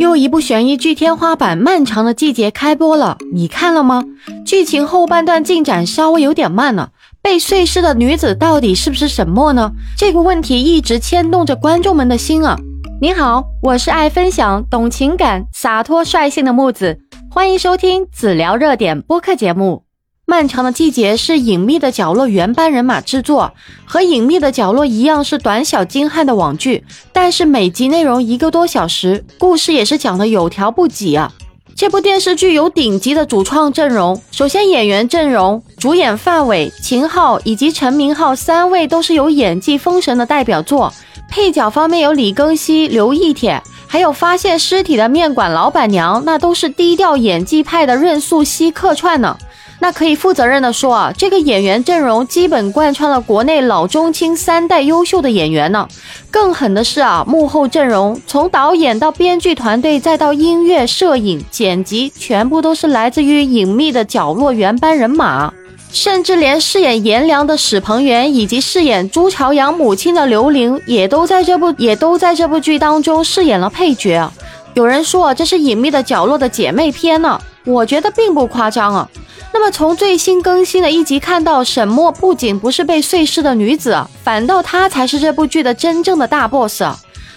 又一部悬疑剧天花板《漫长的季节》开播了，你看了吗？剧情后半段进展稍微有点慢了。被碎尸的女子到底是不是沈墨呢？这个问题一直牵动着观众们的心啊！你好，我是爱分享、懂情感、洒脱率性的木子，欢迎收听子聊热点播客节目。漫长的季节是隐秘的角落原班人马制作，和隐秘的角落一样是短小精悍的网剧，但是每集内容一个多小时，故事也是讲的有条不紊啊。这部电视剧有顶级的主创阵容，首先演员阵容，主演范伟、秦昊以及陈明昊三位都是有演技封神的代表作，配角方面有李庚希、刘亦铁，还有发现尸体的面馆老板娘，那都是低调演技派的任素汐客串呢。那可以负责任的说啊，这个演员阵容基本贯穿了国内老中青三代优秀的演员呢。更狠的是啊，幕后阵容从导演到编剧团队再到音乐、摄影、剪辑，全部都是来自于隐秘的角落原班人马，甚至连饰演颜良的史鹏元以及饰演朱朝阳母亲的刘玲，也都在这部也都在这部剧当中饰演了配角。有人说这是隐秘的角落的姐妹篇呢，我觉得并不夸张啊。那么从最新更新的一集看到，沈墨不仅不是被碎尸的女子，反倒她才是这部剧的真正的大 boss。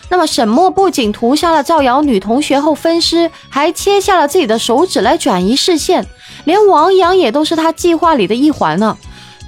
那么沈墨不仅屠杀了造谣女同学后分尸，还切下了自己的手指来转移视线，连王阳也都是他计划里的一环呢。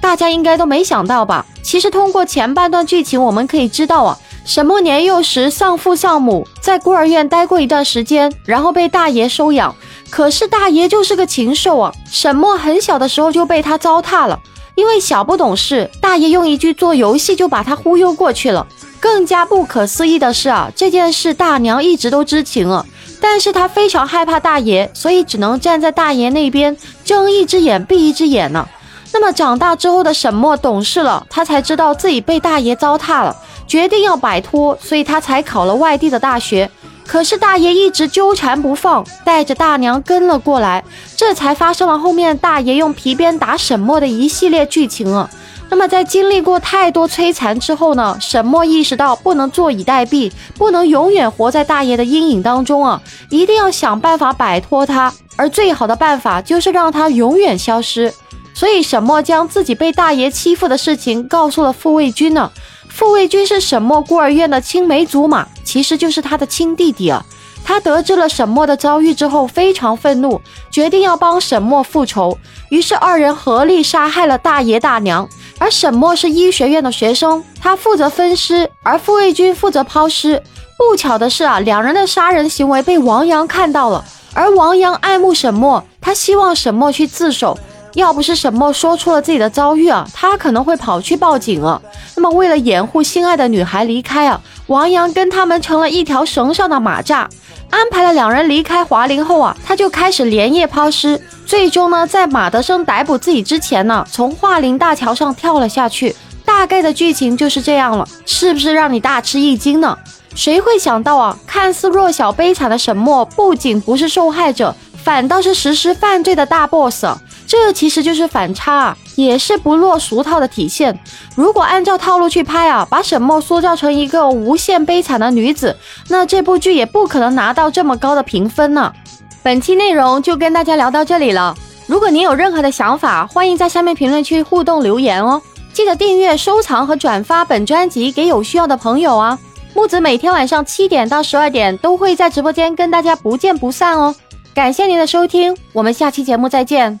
大家应该都没想到吧？其实通过前半段剧情，我们可以知道啊，沈墨年幼时丧父丧母，在孤儿院待过一段时间，然后被大爷收养。可是大爷就是个禽兽啊！沈墨很小的时候就被他糟蹋了，因为小不懂事，大爷用一句做游戏就把他忽悠过去了。更加不可思议的是啊，这件事大娘一直都知情了，但是她非常害怕大爷，所以只能站在大爷那边，睁一只眼闭一只眼呢。那么长大之后的沈墨懂事了，他才知道自己被大爷糟蹋了，决定要摆脱，所以他才考了外地的大学。可是大爷一直纠缠不放，带着大娘跟了过来，这才发生了后面大爷用皮鞭打沈墨的一系列剧情啊。那么在经历过太多摧残之后呢，沈墨意识到不能坐以待毙，不能永远活在大爷的阴影当中啊，一定要想办法摆脱他，而最好的办法就是让他永远消失。所以沈墨将自己被大爷欺负的事情告诉了傅卫军呢。傅卫军是沈墨孤儿院的青梅竹马，其实就是他的亲弟弟啊。他得知了沈墨的遭遇之后，非常愤怒，决定要帮沈墨复仇。于是二人合力杀害了大爷大娘。而沈墨是医学院的学生，他负责分尸，而傅卫军负责抛尸。不巧的是啊，两人的杀人行为被王阳看到了，而王阳爱慕沈墨，他希望沈墨去自首。要不是沈默说出了自己的遭遇啊，他可能会跑去报警了。那么为了掩护心爱的女孩离开啊，王阳跟他们成了一条绳上的马蚱，安排了两人离开华林后啊，他就开始连夜抛尸。最终呢，在马德生逮捕自己之前呢，从华林大桥上跳了下去。大概的剧情就是这样了，是不是让你大吃一惊呢？谁会想到啊，看似弱小悲惨的沈默，不仅不是受害者，反倒是实施犯罪的大 boss。这其实就是反差，也是不落俗套的体现。如果按照套路去拍啊，把沈墨塑造成一个无限悲惨的女子，那这部剧也不可能拿到这么高的评分呢。本期内容就跟大家聊到这里了。如果您有任何的想法，欢迎在下面评论区互动留言哦。记得订阅、收藏和转发本专辑给有需要的朋友啊。木子每天晚上七点到十二点都会在直播间跟大家不见不散哦。感谢您的收听，我们下期节目再见。